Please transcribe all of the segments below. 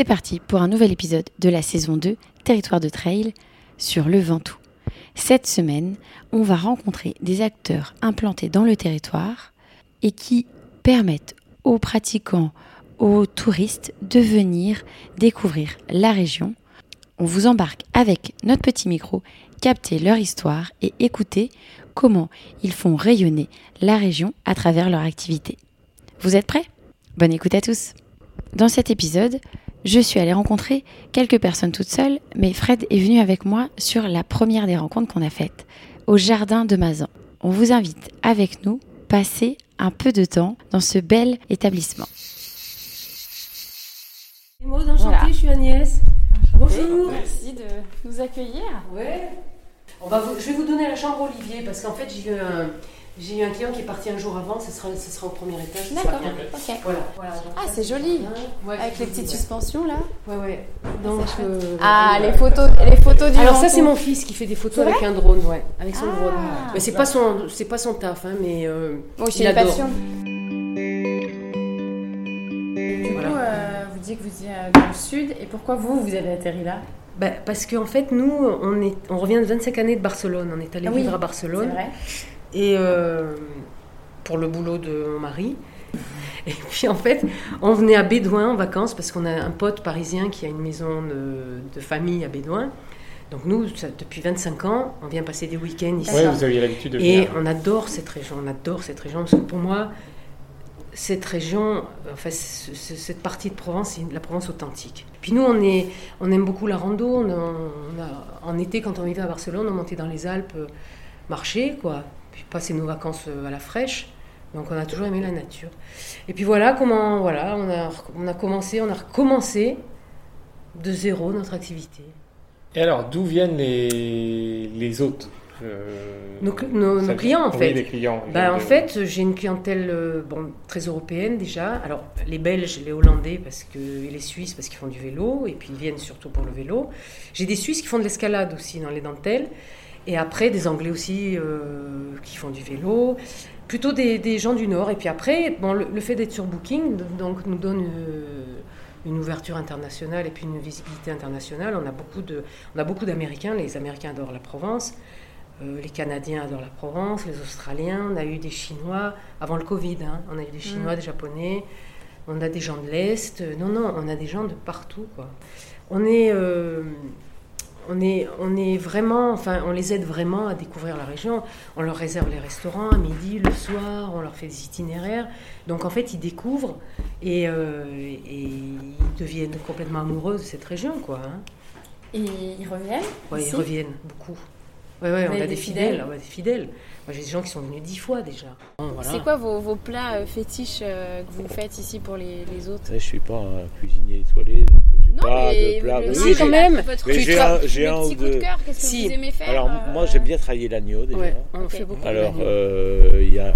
C'est parti pour un nouvel épisode de la saison 2 Territoire de Trail sur le Ventoux. Cette semaine, on va rencontrer des acteurs implantés dans le territoire et qui permettent aux pratiquants, aux touristes de venir découvrir la région. On vous embarque avec notre petit micro, capter leur histoire et écouter comment ils font rayonner la région à travers leur activité. Vous êtes prêts? Bonne écoute à tous Dans cet épisode, je suis allée rencontrer quelques personnes toutes seules, mais Fred est venu avec moi sur la première des rencontres qu'on a faites, au jardin de Mazan. On vous invite avec nous passer un peu de temps dans ce bel établissement. Maud, enchantée, Voilà. je suis Agnès. Bonjour. Merci de nous accueillir. Ouais. On va vous- je vais vous donner la chambre Olivier parce qu'en fait j'ai eu un, j'ai eu un client qui est parti un jour avant, ce sera, ce sera au premier étage. D'accord, ok. Voilà. voilà donc Ah, c'est joli. Ouais, Avec c'est les petites suspensions là. Ouais, ouais. Donc, C'est euh, Ah, les photos, les photos du Alors ça c'est mon fils qui fait des photos C'est avec un drone, ouais, avec son Ah. drone. Mais c'est pas son, c'est pas son taf, hein, mais euh, aussi, il une adore. passion. Du Voilà. coup, euh, vous dites que vous êtes dans le sud, et pourquoi vous, vous avez atterri là? Bah, parce qu'en fait nous on est, on revient de 25 années de Barcelone, on est allé Ah oui, vivre à C'est Barcelone. vrai et euh, pour le boulot de mon mari. Et puis en fait, on venait à Bédouin en vacances parce qu'on a un pote parisien qui a une maison de, de famille à Bédouin. Donc nous, ça- depuis 25 ans, on vient passer des week-ends ici. Ouais, vous aviez l'habitude de Et venir. on adore cette région, on adore cette région parce que pour moi, cette région, enfin cette partie de Provence, c'est la Provence authentique. Puis nous, on, est, on aime beaucoup la rando. On a- on a- en été, quand on vivait à Barcelone, on montait dans les Alpes euh, marcher, quoi. Passer nos vacances euh, à la fraîche. Donc on a toujours aimé la nature. Et puis voilà comment, voilà, on a, on a commencé, on a recommencé de zéro notre activité. Et alors, d'où viennent les, les hôtes euh, Nos nos- clients, en oui, fait. les clients. Bah, en De- fait, j'ai une clientèle euh, bon, très européenne déjà. Alors, les Belges, les Hollandais parce que, et les Suisses parce qu'ils font du vélo, et puis ils viennent surtout pour le vélo. J'ai des Suisses qui font de l'escalade aussi dans les dentelles, et après des Anglais aussi euh, qui font du vélo. Plutôt des, des gens du Nord. Et puis après, bon, le, le fait d'être sur Booking donc, nous donne euh, une ouverture internationale et puis une visibilité internationale. On a beaucoup de, on a beaucoup d'Américains. Les Américains adorent la Provence. Euh, les Canadiens adorent la Provence, les Australiens, on a eu des Chinois avant le Covid, hein. on a eu des Chinois, des Japonais, on a des gens de l'Est, non, non, on a des gens de partout. Quoi. On, est, euh, on, est, on est vraiment, enfin, on les aide vraiment à découvrir la région, on leur réserve les restaurants à midi, le soir, on leur fait des itinéraires, donc en fait ils découvrent et, euh, et ils deviennent complètement amoureux de cette région. Quoi, hein. Et ils reviennent Ouais, ici ils reviennent beaucoup. Ouais, ouais, Vous on avez a des des fidèles. fidèles ouais, des fidèles. Moi, j'ai des gens qui sont venus dix fois déjà. Bon, voilà. C'est quoi vos, vos plats euh, fétiches euh, que vous faites ici pour les, les autres? Je suis pas un cuisinier étoilé, donc pas de plat. le- Si, Oui, quand même. J'ai un- un ou deux. cœur, qu'est-ce que Si. vous aimez faire Alors euh, moi j'aime bien travailler l'agneau déjà. Ouais, on Ok. fait beaucoup. Alors euh, il y a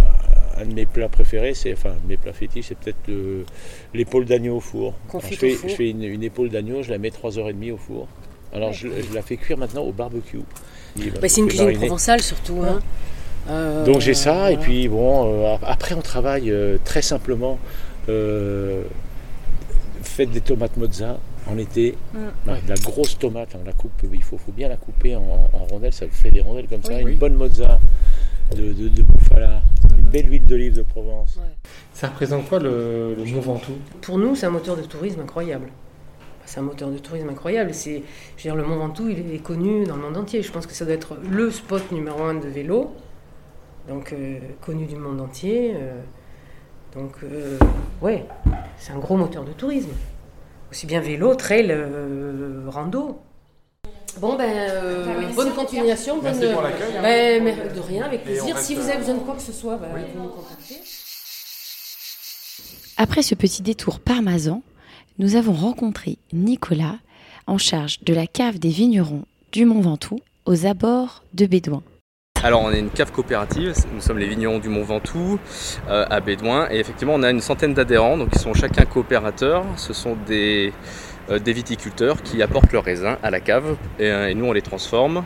un de mes plats préférés, c'est enfin mes plats fétiches, c'est peut-être le- l'épaule d'agneau au four. Alors, je, au fais, four. je fais une, une épaule d'agneau, je la mets 3h30 au four. Alors je, je la fais cuire maintenant au barbecue. Bah, c'est une cuisine mariner. provençale surtout. hein. Euh, Donc j'ai ça, et voilà. puis bon, euh, après on travaille euh, très simplement. Euh, faites des tomates mozza en été, Mm. La grosse tomate, on la coupe, il faut, faut bien la couper en, en rondelles, ça fait des rondelles comme ça, Oui. une bonne mozza de, de, de bouffala, une belle huile d'olive de Provence. Ouais. Ça représente quoi le, le Mont Ventoux? Pour nous, c'est un moteur de tourisme incroyable. C'est un moteur de tourisme incroyable. C'est, je veux dire, le Mont Ventoux, il est connu dans le monde entier. Je pense que ça doit être le spot numéro un de vélo, donc euh, connu du monde entier. euh, donc, euh, ouais, c'est un gros moteur de tourisme. Aussi bien vélo, trail, euh, rando. Bon, ben, euh, bonne continuation. Merci bonne- pour l'accueil, hein. Ben, mais de rien, avec plaisir. reste, Si vous avez euh, besoin de quoi que ce soit, ben, Oui. vous nous contactez. Après ce petit détour parmesan, nous avons rencontré Nicolas, en charge de la cave des vignerons du Mont Ventoux, aux abords de Bédouin. Alors on est une cave coopérative, nous sommes les vignerons du Mont Ventoux euh, à Bédouin. Et effectivement on a une centaine d'adhérents, donc ils sont chacun coopérateurs, ce sont des, euh, viticulteurs qui apportent leurs raisins à la cave. Et, euh, nous on les transforme,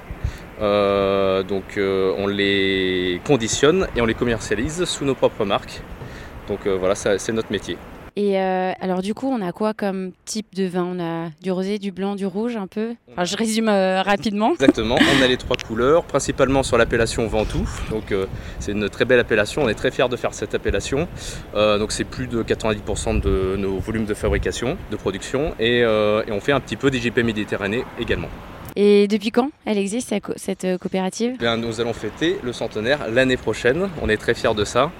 donc on les conditionne et on les commercialise sous nos propres marques. Donc voilà, c'est notre métier. Et euh, alors du coup, on a quoi comme type de vin? On a du rosé, du blanc, du rouge un peu? Enfin, Je résume euh, rapidement. Exactement, on a les trois couleurs, principalement sur l'appellation Ventoux. Donc euh, c'est une très belle appellation, on est très fiers de faire cette appellation. Donc c'est plus de 90% de nos volumes de fabrication, de production. Et, et on fait un petit peu d'IGP Méditerranée également. Et depuis quand elle existe, cette co- cette coopérative? Eh Bien, nous allons fêter le centenaire l'année prochaine. On est très fiers de ça.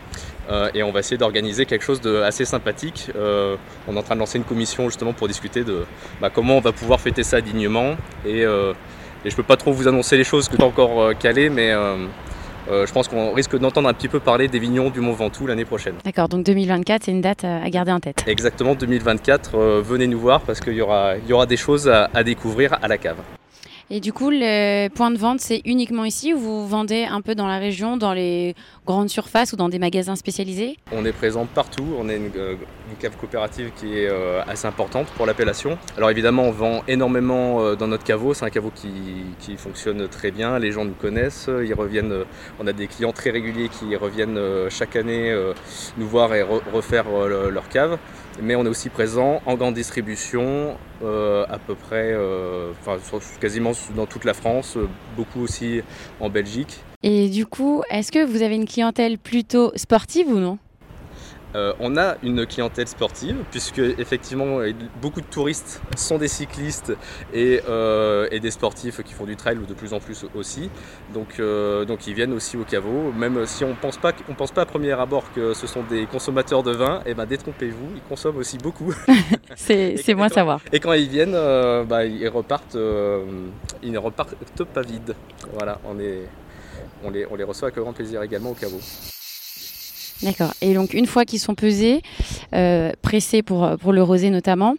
Euh, et on va essayer d'organiser quelque chose d'assez sympathique. Euh, on est en train de lancer une commission justement pour discuter de bah, comment on va pouvoir fêter ça dignement. Et, euh, et je peux pas trop vous annoncer les choses que pas encore euh, calées, mais je pense qu'on risque d'entendre un petit peu parler des vignons du Mont Ventoux l'année prochaine. D'accord, donc 2024, c'est une date à garder en tête. Exactement 2024, euh, venez nous voir parce qu'il y aura, y aura des choses à- à découvrir à la cave. Et du coup, le point de vente, c'est uniquement ici ou vous vendez un peu dans la région, dans les grandes surfaces ou dans des magasins spécialisés? On est présent partout, on est une, euh, une cave coopérative qui est euh, assez importante pour l'appellation. Alors évidemment on vend énormément euh, dans notre caveau, c'est un caveau qui, qui fonctionne très bien, les gens nous connaissent, ils reviennent, euh, on a des clients très réguliers qui reviennent chaque année nous voir et re- refaire le- leur cave. Mais on est aussi présent en grande distribution, à peu près, enfin, quasiment dans toute la France, beaucoup aussi en Belgique. Et du coup, est-ce que vous avez une clientèle plutôt sportive ou non? Euh, on a une clientèle sportive puisque effectivement euh, beaucoup de touristes sont des cyclistes et, euh, et des sportifs qui font du trail de plus en plus aussi. Donc, euh, donc ils viennent aussi au caveau. Même si on pense pas, on pense pas à premier abord que ce sont des consommateurs de vin, et ben détrompez-vous, ils consomment aussi beaucoup. C'est bon à savoir. Et quand ils viennent, euh, bah, ils repartent, euh, ils ne repartent pas vides. Voilà, on est, on les, on les reçoit avec grand plaisir également au caveau. D'accord. Et donc, une fois qu'ils sont pesés, euh, pressés pour, pour le rosé notamment,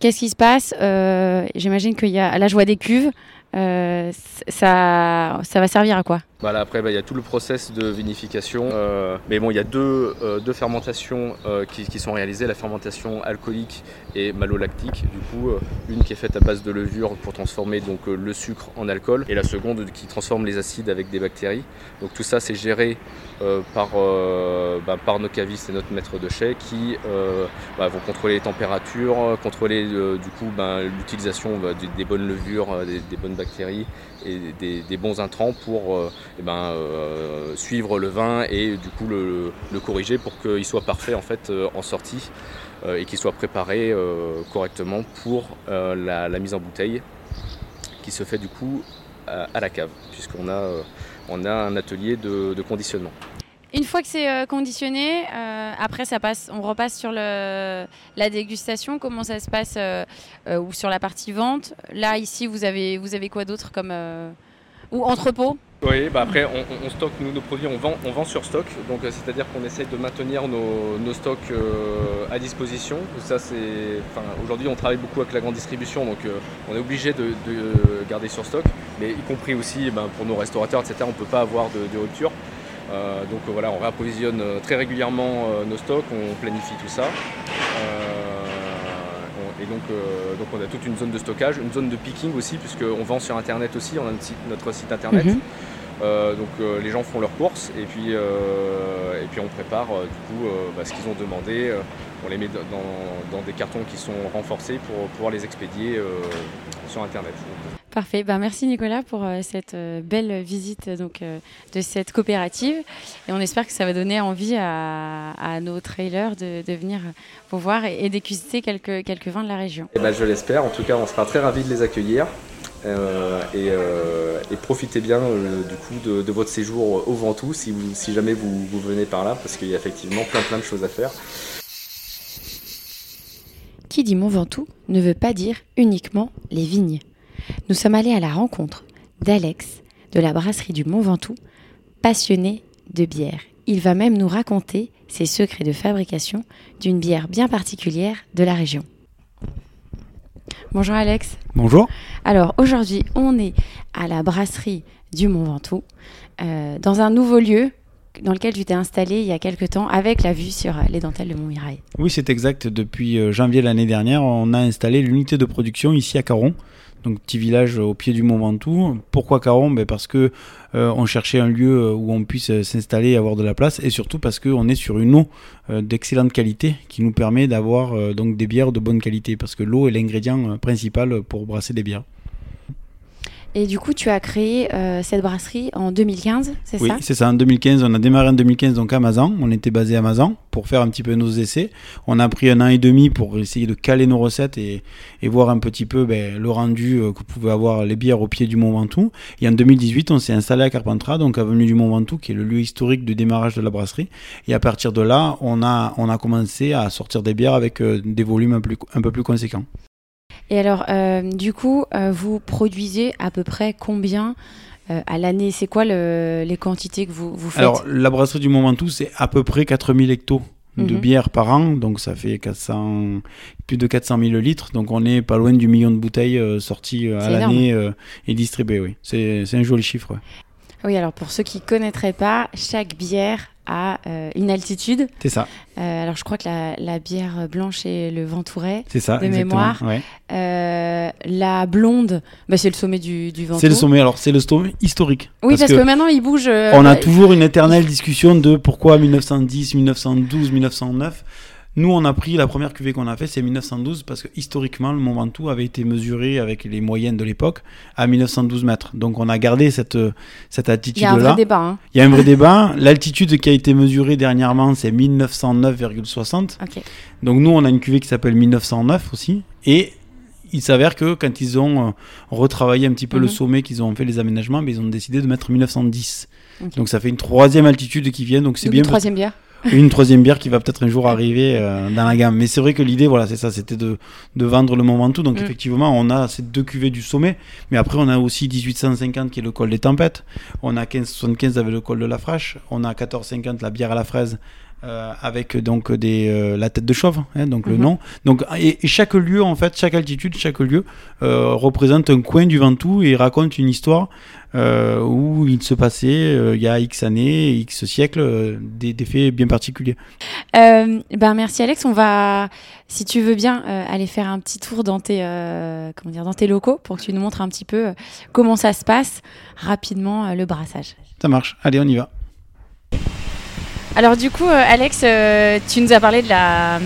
qu'est-ce qui se passe Euh, J'imagine qu'il y a la joie des cuves. euh, ça, ça va servir à quoi? Voilà, après, bah, il y a tout le process de vinification. Euh, mais bon, il y a deux, euh, deux fermentations euh, qui, sont réalisées la fermentation alcoolique et malolactique. Du coup, une qui est faite à base de levure pour transformer donc, le sucre en alcool, et la seconde qui transforme les acides avec des bactéries. Donc tout ça, c'est géré par, bah, par nos cavistes et notre maître de chai qui bah, vont contrôler les températures, contrôler du coup bah, l'utilisation bah, des, bonnes levures, des bonnes bactéries et des, bons intrants pour euh, eh ben, euh, suivre le vin et du coup le, corriger pour qu'il soit parfait en euh, sortie et qu'il soit préparé correctement pour la, mise en bouteille qui se fait du coup à, la cave puisqu'on a, un atelier de conditionnement. Une fois que c'est euh, conditionné, euh, après ça passe, on repasse sur le, la dégustation. Comment ça se passe euh, ou sur la partie vente? Là ici, vous avez vous avez quoi d'autre comme ou entrepôt? Oui, bah après on, stocke nous, nos produits, on vend, on vend sur stock, donc c'est-à-dire qu'on essaie de maintenir nos, nos stocks à disposition. Ça c'est, aujourd'hui on travaille beaucoup avec la grande distribution, donc on est obligé de, de garder sur stock, mais y compris aussi ben, pour nos restaurateurs, etc. On peut pas avoir de rupture. Euh, donc euh, voilà, on réapprovisionne euh, très régulièrement nos stocks, on planifie tout ça. On- et donc, on a toute une zone de stockage, une zone de picking aussi, puisqu'on vend sur internet aussi, on a notre site, notre site internet. Mhm. Euh, donc euh, les gens font leurs courses et puis, euh, et puis on prépare euh, du coup euh, bah, ce qu'ils ont demandé. euh, on les met dans, dans des cartons qui sont renforcés pour pouvoir les expédier euh, sur internet. Parfait. Ben, merci Nicolas pour euh, cette euh, belle visite donc, euh, de cette coopérative. Et on espère que ça va donner envie à, à nos trailers de, de venir vous voir et, et déguster quelques, quelques vins de la région. Et ben, je l'espère, en tout cas on sera très ravis de les accueillir. Euh, et, euh, et profitez bien euh, du coup de, votre séjour au Ventoux si jamais vous, vous venez par là parce qu'il y a effectivement plein plein de choses à faire. Qui dit Mont Ventoux ne veut pas dire uniquement les vignes. Nous sommes allés à la rencontre d'Alex de la brasserie du Mont Ventoux, passionné de bière. Il va même nous raconter ses secrets de fabrication d'une bière bien particulière de la région. Bonjour Alex. Bonjour. Alors aujourd'hui, on est à la brasserie du Mont Ventoux, euh, dans un nouveau lieu dans lequel tu t'es installé il y a quelques temps avec la vue sur les dentelles de Montmirail. Oui, c'est exact. Depuis euh, janvier l'année dernière, on a installé l'unité de production ici à Caron. Donc petit village au pied du Mont Ventoux. Pourquoi Caron? Ben Parce que euh, on cherchait un lieu où on puisse s'installer et avoir de la place, et surtout parce qu'on est sur une eau euh, d'excellente qualité qui nous permet d'avoir euh, donc des bières de bonne qualité, parce que l'eau est l'ingrédient principal pour brasser des bières. Et du coup, tu as créé euh, cette brasserie en 2015, c'est ça? Oui, c'est ça. En 2015, on a démarré en 2015 donc à Mazan. On était basé à Mazan pour faire un petit peu nos essais. On a pris un an et demi pour essayer de caler nos recettes et, et voir un petit peu ben, le rendu euh, que pouvaient avoir les bières au pied du Mont Ventoux. Et en 2018, on s'est installé à Carpentras, donc avenue du Mont Ventoux, qui est le lieu historique de démarrage de la brasserie. Et à partir de là, on a, on a commencé à sortir des bières avec euh, des volumes un, plus, un peu plus conséquents. Et alors, euh, du coup, euh, vous produisez à peu près combien euh, à l'année? C'est quoi les quantités que vous, vous faites? Alors, la brasserie du Mont Ventoux, c'est à peu près 4000 hectos de Mhm. bière par an, donc ça fait 400, plus de 400 000 litres, donc on est pas loin du million de bouteilles euh, sorties euh, à l'année euh, et distribuées, oui. C'est c'est un joli chiffre. ouais. Oui, alors pour ceux qui ne connaîtraient pas, chaque bière a euh, une altitude. C'est ça, Euh, alors je crois que la, la bière blanche est le Ventouret. c'est ça. De exactement, mémoire. ouais. Euh, la blonde, bah, c'est le sommet du, du Ventoux. C'est le sommet, alors c'est le sommet historique. Oui, parce, que, maintenant il bouge. euh, on a toujours une éternelle discussion de pourquoi 1910, 1912, 1909. Nous, on a pris la première cuvée qu'on a fait, c'est 1912, parce que historiquement, le Mont Ventoux avait été mesuré avec les moyennes de l'époque à 1912 mètres. Donc, on a gardé cette, cette Il y a un vrai débat. hein. Il y a un vrai débat. L'altitude qui a été mesurée dernièrement, c'est 1909,60. Ok. Donc, nous, on a une cuvée qui s'appelle 1909 aussi. Et il s'avère que quand ils ont euh, retravaillé un petit peu le Mhm. sommet, qu'ils ont fait les aménagements, ben, ils ont décidé de mettre 1910. Ok. Donc ça fait une troisième altitude qui vient, donc c'est bien Une troisième bière. Une troisième bière qui va peut-être un jour arriver euh, dans la gamme. Mais c'est vrai que l'idée, voilà, c'est ça, c'était de, de vendre le Mont Ventoux. Donc Mm. effectivement, on a ces deux cuvées du sommet, mais après on a aussi 1850 qui est le col des tempêtes, on a 1575 avec le col de la Frache, on a 1450 la bière à la fraise. Euh, avec donc des euh, la tête de chauve hein, donc le Mhm. nom donc et, et chaque lieu en fait chaque altitude chaque lieu euh, représente un coin du Ventoux et raconte une histoire où il se passait il y a X années, X siècles, des, des faits bien particuliers. Ben merci Alex, on va, si tu veux bien, aller faire un petit tour dans tes, comment dire, dans tes locaux pour que tu nous montres un petit peu comment ça se passe rapidement le brassage. Ça marche, allez, on y va. Alors du coup, euh, Alex, euh, tu nous as parlé de la,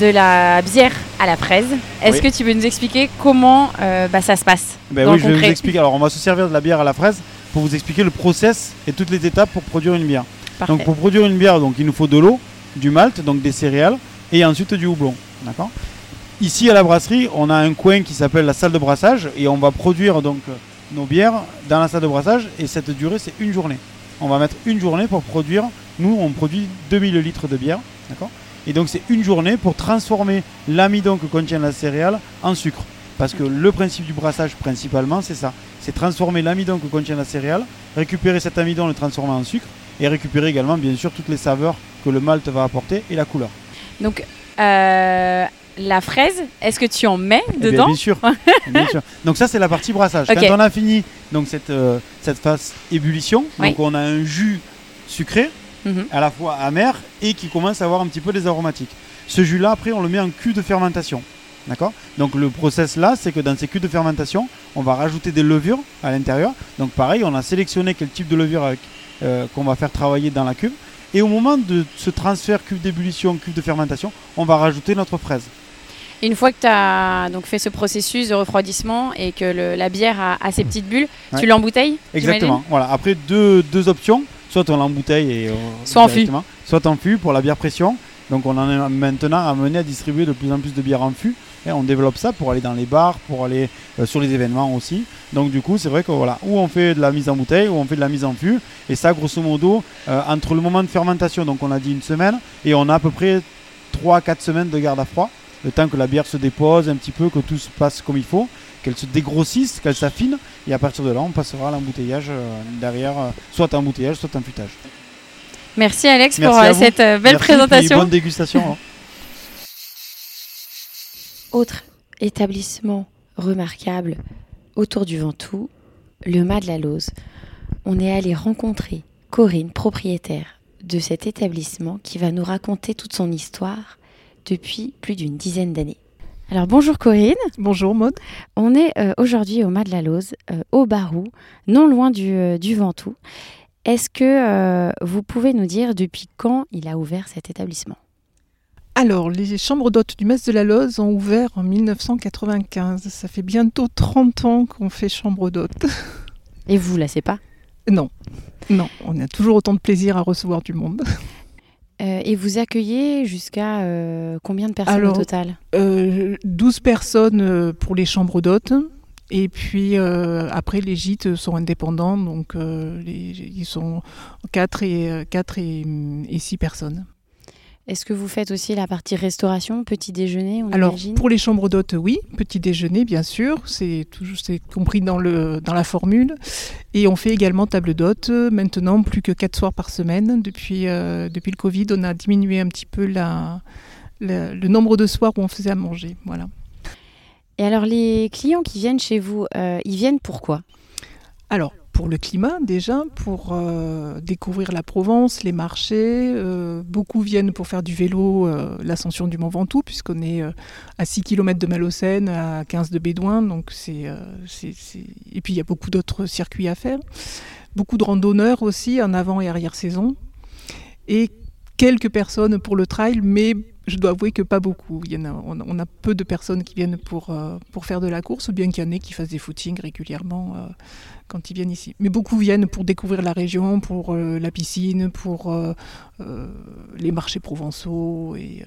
de la bière à la fraise. Est-ce Oui. que tu veux nous expliquer comment euh, bah, ça se passe Ben dans oui, le je vais vous expliquer. Alors, on va se servir de la bière à la fraise pour vous expliquer le process et toutes les étapes pour produire une bière. Parfait. Donc, pour produire une bière, donc, il nous faut de l'eau, du malt, donc des céréales, et ensuite du houblon. D'accord? Ici, à la brasserie, on a un coin qui s'appelle la salle de brassage, et on va produire donc nos bières dans la salle de brassage, et cette durée, c'est une journée. On va mettre une journée pour produire. Nous, on produit 2000 litres de bière. D'accord Et donc, c'est une journée pour transformer l'amidon que contient la céréale en sucre. Parce que le principe du brassage, principalement, c'est ça. C'est transformer l'amidon que contient la céréale, récupérer cet amidon, le transformer en sucre, et récupérer également, bien sûr, toutes les saveurs que le malt va apporter et la couleur. Donc euh, la fraise, est-ce que tu en mets Eh bien, dedans bien sûr. bien sûr. Donc ça c'est la partie brassage. Quand on a fini donc cette, euh, cette phase ébullition, Oui. donc on a un jus sucré, Mhm. à la fois amer et qui commence à avoir un petit peu des aromatiques. Ce jus là après on le met en cul de fermentation. D'accord? Donc le process là c'est que dans ces culs de fermentation on va rajouter des levures à l'intérieur. Donc pareil on a sélectionné quel type de levure avec, euh, qu'on va faire travailler dans la cuve. Et au moment de ce transfert cuve d'ébullition, cuve de fermentation, on va rajouter notre fraise. Une fois que tu as donc fait ce processus de refroidissement et que le- la bière a, a ses petites bulles, Ouais. tu l'embouteilles Exactement. Voilà. Après deux, deux options, soit on l'embouteille et euh, Soit en fût. soit en fût pour la bière pression. Donc on en est maintenant amené à distribuer de plus en plus de bières en fût. Et on développe ça pour aller dans les bars, pour aller euh, sur les événements aussi. Donc du coup, c'est vrai que voilà, où on fait de la mise en bouteille, ou on fait de la mise en fût. Et ça, grosso modo, euh, entre le moment de fermentation, donc on a dit une semaine, et on a à peu près 3-4 semaines de garde à froid. Le temps que la bière se dépose un petit peu, que tout se passe comme il faut, qu'elle se dégrossisse, qu'elle s'affine. Et à partir de là, on passera à l'embouteillage euh, derrière, euh, soit en embouteillage, soit en fûtage. Merci Alex Merci pour euh, cette belle Merci, présentation. bonne dégustation. hein. Autre établissement remarquable autour du Ventoux, le Mât de la Lose. On est allé rencontrer Corinne, propriétaire de cet établissement, qui va nous raconter toute son histoire depuis plus d'une dizaine d'années. Alors bonjour Corinne. Bonjour Maud. On est euh, aujourd'hui au Mas de la Lose, euh, au Barou, non loin du, euh, du Ventoux. Est-ce que euh, vous pouvez nous dire depuis quand il a ouvert cet établissement? Alors, les chambres d'hôtes du Mas de la Loze ont ouvert en 1995. Ça fait bientôt 30 ans qu'on fait chambre d'hôtes. Et vous, là, c'est pas Non, non, on a toujours autant de plaisir à recevoir du monde. Euh, Et vous accueillez jusqu'à euh, combien de personnes Alors, au total Euh, 12 personnes euh, pour les chambres d'hôtes. Et puis après, les gîtes sont indépendants, donc les- ils sont 4 et, 4 et, et 6 personnes. Est-ce que vous faites aussi la partie restauration, petit déjeuner, on Alors, imagine pour les chambres d'hôtes, oui. Petit déjeuner, bien sûr. C'est toujours compris dans, le, dans la formule. Et on fait également table d'hôtes. Maintenant, plus que 4 soirs par semaine. Depuis, euh, depuis le Covid, on a diminué un petit peu la, la- le nombre de soirs où on faisait à manger. Voilà. Et alors, les clients qui viennent chez vous, euh, ils viennent pourquoi? Alors, pour le climat, déjà, pour euh, découvrir la Provence, les marchés. euh, beaucoup viennent pour faire du vélo, euh, l'ascension du Mont Ventoux, puisqu'on est à 6 km de Malocène, à 15 de Bédouin. Donc c'est, c'est- c'est- Et puis, il y a beaucoup d'autres circuits à faire. Beaucoup de randonneurs aussi, en avant et arrière saison. Et quelques personnes pour le trail, mais je dois avouer que pas beaucoup. On, a- peu de personnes qui viennent pour, euh, pour faire de la course, bien qu'il y en ait qui fassent des footings régulièrement euh, quand ils viennent ici. Mais beaucoup viennent pour découvrir la région, pour euh, la piscine, pour les marchés provençaux et,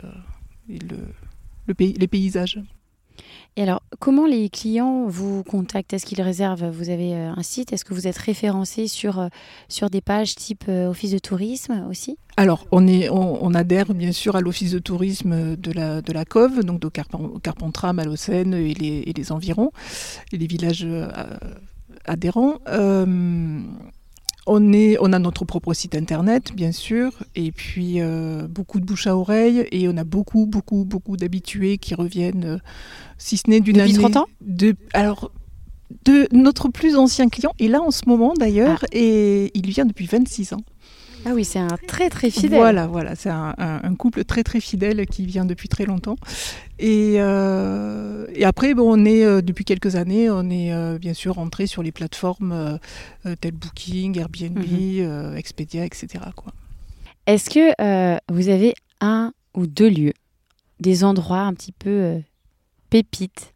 et le, le pays, les paysages. Et alors, comment les clients vous contactent? Est-ce qu'ils réservent Vous avez euh, un site? Est-ce que vous êtes référencé sur, euh, sur des pages type euh, Office de tourisme aussi? Alors, on, est, on, adhère bien sûr à l'office de tourisme de la, de la Cove, donc de Carpen- Carpentras, Malocène et les, et les environs, et les villages adhérents. On, est, on a notre propre site internet, bien sûr, et puis euh, beaucoup de bouche à oreille, et on a beaucoup, beaucoup, beaucoup d'habitués qui reviennent, euh, si ce n'est d'une année. 30 ans? de, Alors, de notre plus ancien client, et là en ce moment d'ailleurs, et il vient depuis 26 ans. Ah oui, c'est un très très fidèle. Voilà, voilà, c'est un, un- un couple très très fidèle qui vient depuis très longtemps. Et, euh, et après, bon, on est euh, depuis quelques années, on est euh, bien sûr rentré sur les plateformes telles Booking, Airbnb, Mhm. Expedia, etc. Quoi. Est-ce que vous avez un ou deux lieux, des endroits un petit peu pépites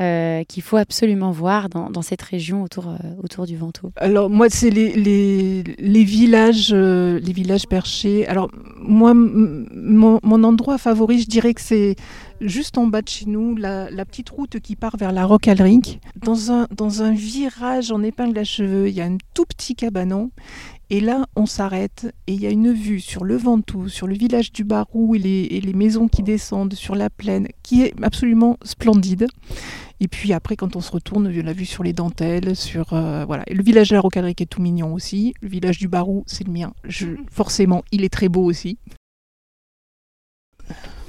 euh, qu'il faut absolument voir dans, cette région autour, euh, autour du Ventoux Alors moi, c'est les, villages, euh, les villages perchés. Alors moi, mon, endroit favori, je dirais que c'est juste en bas de chez nous, la, petite route qui part vers la Roque Alric. Dans un, dans un virage en épingle à cheveux, il y a un tout petit cabanon. Et là, on s'arrête et il y a une vue sur le Ventoux, sur le village du Barou et les maisons qui descendent sur la plaine, qui est absolument splendide. Et puis après, quand on se retourne, la vue sur les dentelles, sur euh, voilà. Et le village de la Rocadrique est tout mignon aussi. Le village du Barou, c'est le mien. Je, forcément, il est très beau aussi.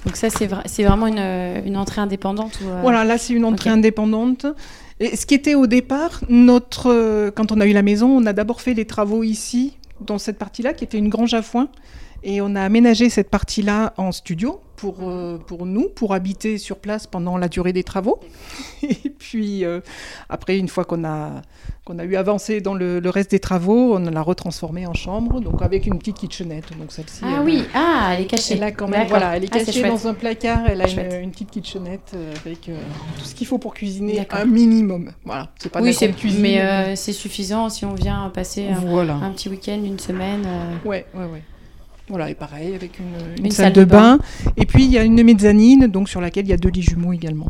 Donc ça, c'est vra- c'est vraiment une, une entrée indépendante ou, euh, Voilà, là c'est une entrée indépendante. Et ce qui était au départ, notre, euh, quand on a eu la maison, on a d'abord fait les travaux ici, dans cette partie-là, qui était une grange à foin. Et on a aménagé cette partie-là en studio pour, euh, pour nous, pour habiter sur place pendant la durée des travaux. Et puis euh, après, une fois qu'on a, qu'on a eu avancé dans le, le reste des travaux, on l'a retransformée en chambre, donc avec une petite kitchenette. Donc celle-ci. Ah elle- oui, ah, elle est cachée. elle a quand même, voilà, elle est Ah, cachée dans un placard, elle a une, une petite kitchenette euh, avec euh, tout ce qu'il faut pour cuisiner, un minimum. Voilà, c'est pas Oui, c'est cuisine. mais c'est suffisant si on vient passer un, voilà. un petit week-end, une semaine. Ouais, ouais, ouais. Voilà, et pareil, avec une, une Une salle, salle de de bain. bain. Et puis, il y a une mezzanine, donc sur laquelle il y a deux lits jumeaux également.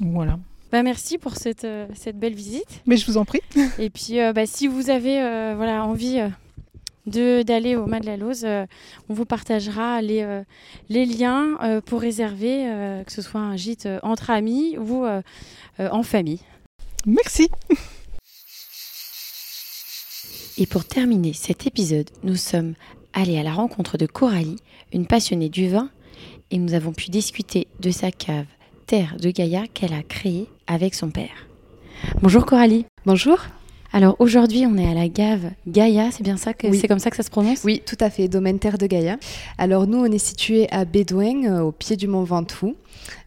Voilà. Bah, merci pour cette, euh, cette belle visite. Mais je vous en prie. Et puis, euh, bah, si vous avez euh, voilà, envie euh, de d'aller au Mas de la Lose, euh, on vous partagera les, euh, les liens euh, pour réserver, euh, que ce soit un gîte euh, entre amis ou euh, euh, en famille. Merci. Et pour terminer cet épisode, nous sommes allés à la rencontre de Coralie, une passionnée du vin, et nous avons pu discuter de sa cave Terre de Gaïa qu'elle a créée avec son père. Bonjour Coralie. Bonjour. Alors aujourd'hui, on est à la gave Gaïa, c'est bien ça que Oui. c'est comme ça que ça se prononce? Oui, tout à fait, domaine terre de Gaïa. Alors nous, on est situé à Bédouin, euh, au pied du mont Ventoux,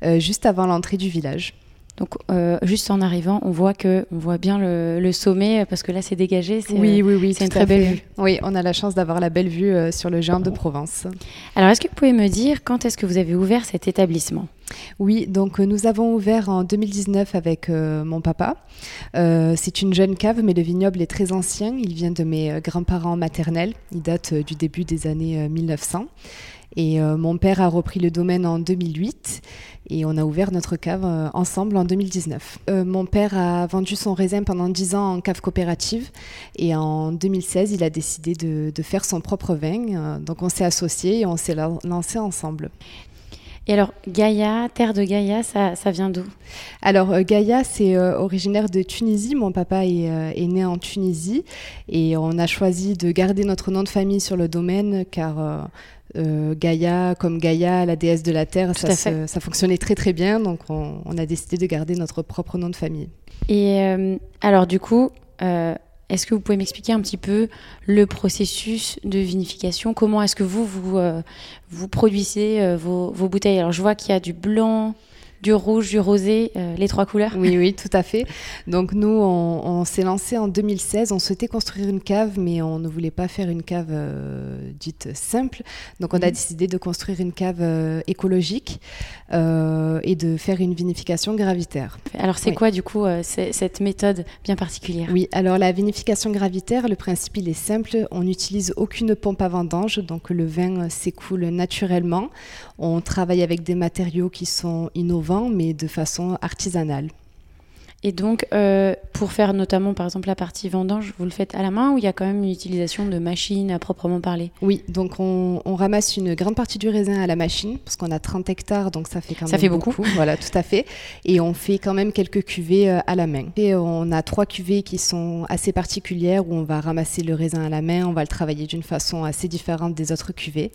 euh, juste avant l'entrée du village. Donc euh, juste en arrivant, on voit que on voit bien le, le sommet euh, parce que là c'est dégagé. c'est, Oui, oui, oui, c'est une très belle fait. vue. Oui, on a la chance d'avoir la belle vue euh, sur le géant de Provence. Alors est-ce que vous pouvez me dire quand est-ce que vous avez ouvert cet établissement? Oui, donc euh, nous avons ouvert en 2019 avec euh, mon papa. Euh, c'est une jeune cave, mais le vignoble est très ancien. Il vient de mes grands-parents maternels. Il date du début des années euh, 1900. Et euh, mon père a repris le domaine en 2008 et on a ouvert notre cave euh, ensemble en 2019. Euh, mon père a vendu son raisin pendant 10 ans en cave coopérative et en 2016, il a décidé de, de faire son propre vin. Donc on s'est associés et on s'est la- lancé ensemble. Et alors Gaïa, terre de Gaïa, ça, ça vient d'où? Alors Gaïa, c'est euh, originaire de Tunisie. Mon papa est, euh, est né en Tunisie et on a choisi de garder notre nom de famille sur le domaine car euh, euh, Gaïa, comme Gaïa, la déesse de la terre, ça, se- ça fonctionnait très très bien. Donc on, on a décidé de garder notre propre nom de famille. Et euh, alors du coup, euh, est-ce que vous pouvez m'expliquer un petit peu le processus de vinification? Comment est-ce que vous vous, euh, vous produisez vos, vos bouteilles? Alors je vois qu'il y a du blanc, du rouge, du rosé, euh, les trois couleurs. Oui, oui, tout à fait. Donc nous, on, on s'est lancé en 2016. On souhaitait construire une cave, mais on ne voulait pas faire une cave euh, dite simple. Donc on a Mhm. décidé de construire une cave euh, écologique et de faire une vinification gravitaire. Alors c'est Oui. quoi du coup cette méthode bien particulière? Oui, alors la vinification gravitaire, le principe il est simple. On n'utilise aucune pompe à vendange, donc le vin s'écoule naturellement. On travaille avec des matériaux qui sont innovants, mais de façon artisanale. Et donc euh, pour faire notamment par exemple la partie vendange, vous le faites à la main ou il y a quand même une utilisation de machines à proprement parler? Oui, donc on, on ramasse une grande partie du raisin à la machine, parce qu'on a 30 hectares, donc ça fait quand Ça même fait beaucoup. Voilà, tout à fait. Et on fait quand même quelques cuvées euh, à la main. Et on a trois cuvées qui sont assez particulières, où on va ramasser le raisin à la main, on va le travailler d'une façon assez différente des autres cuvées.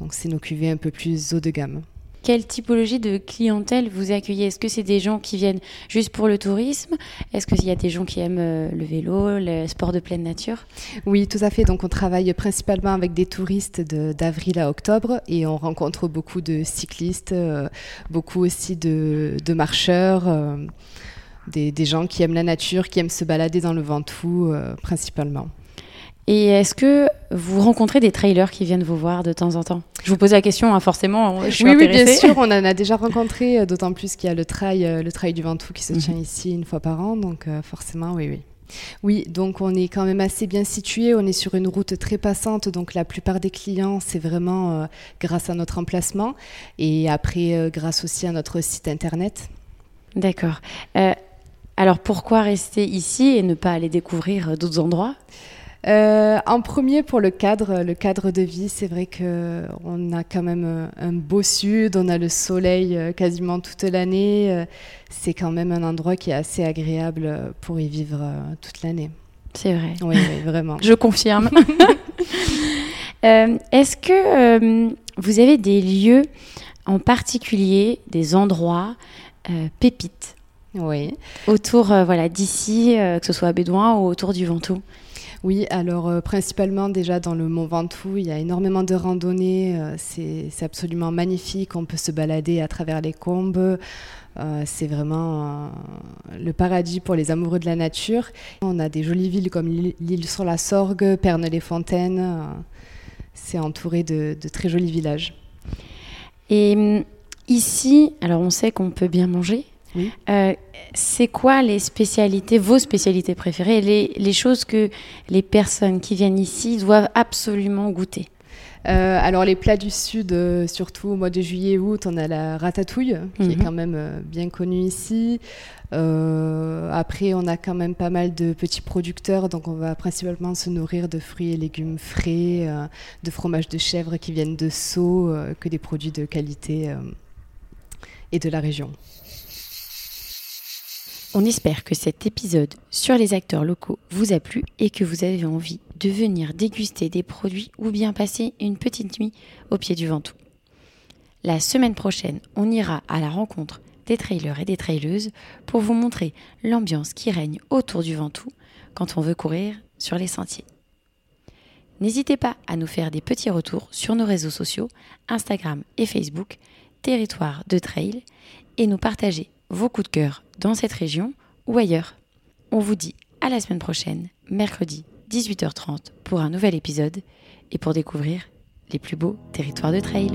Donc c'est nos cuvées un peu plus haut de gamme. Quelle typologie de clientèle vous accueillez? Est-ce que c'est des gens qui viennent juste pour le tourisme? Est-ce qu'il y a des gens qui aiment euh, le vélo, le sport de pleine nature? Oui, tout à fait. Donc on travaille principalement avec des touristes d'avril à octobre et on rencontre beaucoup de cyclistes, euh, beaucoup aussi de, marcheurs, euh, des, gens qui aiment la nature, qui aiment se balader dans le Ventoux principalement. Et est-ce que vous rencontrez des trailers qui viennent vous voir de temps en temps? Je vous pose la question, hein, forcément, je suis oui, oui, bien sûr, on en a déjà rencontré, euh, d'autant plus qu'il y a le trail, euh, le trail du Ventoux qui se Mhm. tient ici une fois par an, donc euh, forcément, oui, oui. Oui, donc on est quand même assez bien situé, on est sur une route très passante, donc la plupart des clients, c'est vraiment euh, grâce à notre emplacement et après euh, grâce aussi à notre site internet. D'accord. Euh, alors pourquoi rester ici et ne pas aller découvrir d'autres endroits? Euh, en premier pour le cadre, le cadre de vie, c'est vrai que on a quand même euh, un beau sud, on a le soleil euh, quasiment toute l'année. C'est quand même un endroit qui est assez agréable pour y vivre toute l'année. C'est vrai. Oui, oui, vraiment. Je confirme. Euh, Est-ce que euh, vous avez des lieux en particulier, des endroits pépites Oui. autour euh, voilà, d'ici, euh, que ce soit à Bédouin ou autour du Ventoux? Oui, alors euh, principalement déjà dans le Mont Ventoux, il y a énormément de randonnées, euh, c'est absolument magnifique, on peut se balader à travers les combes, euh, c'est vraiment le paradis pour les amoureux de la nature. On a des jolies villes comme l'île sur la Sorgue, Pernes-les-Fontaines, c'est entouré de, de très jolis villages. Et hum, ici, alors on sait qu'on peut bien manger. Oui. Euh, c'est quoi les spécialités, vos spécialités préférées, les, les choses que les personnes qui viennent ici doivent absolument goûter? Euh, alors les plats du sud, euh, surtout au mois de juillet août, on a la ratatouille qui est Mhm. quand même euh, bien connue ici. Après, on a quand même pas mal de petits producteurs, donc on va principalement se nourrir de fruits et légumes frais, de fromages de chèvre qui viennent de Sceaux, que des produits de qualité et de la région. On espère que cet épisode sur les acteurs locaux vous a plu et que vous avez envie de venir déguster des produits ou bien passer une petite nuit au pied du Ventoux. La semaine prochaine, on ira à la rencontre des trailers et des traileuses pour vous montrer l'ambiance qui règne autour du Ventoux, quand on veut courir sur les sentiers. N'hésitez pas à nous faire des petits retours sur nos réseaux sociaux, Instagram et Facebook, Territoire de Trail, et nous partager vos coups de cœur dans cette région ou ailleurs. On vous dit à la semaine prochaine, mercredi 18h30, pour un nouvel épisode et pour découvrir les plus beaux territoires de trail.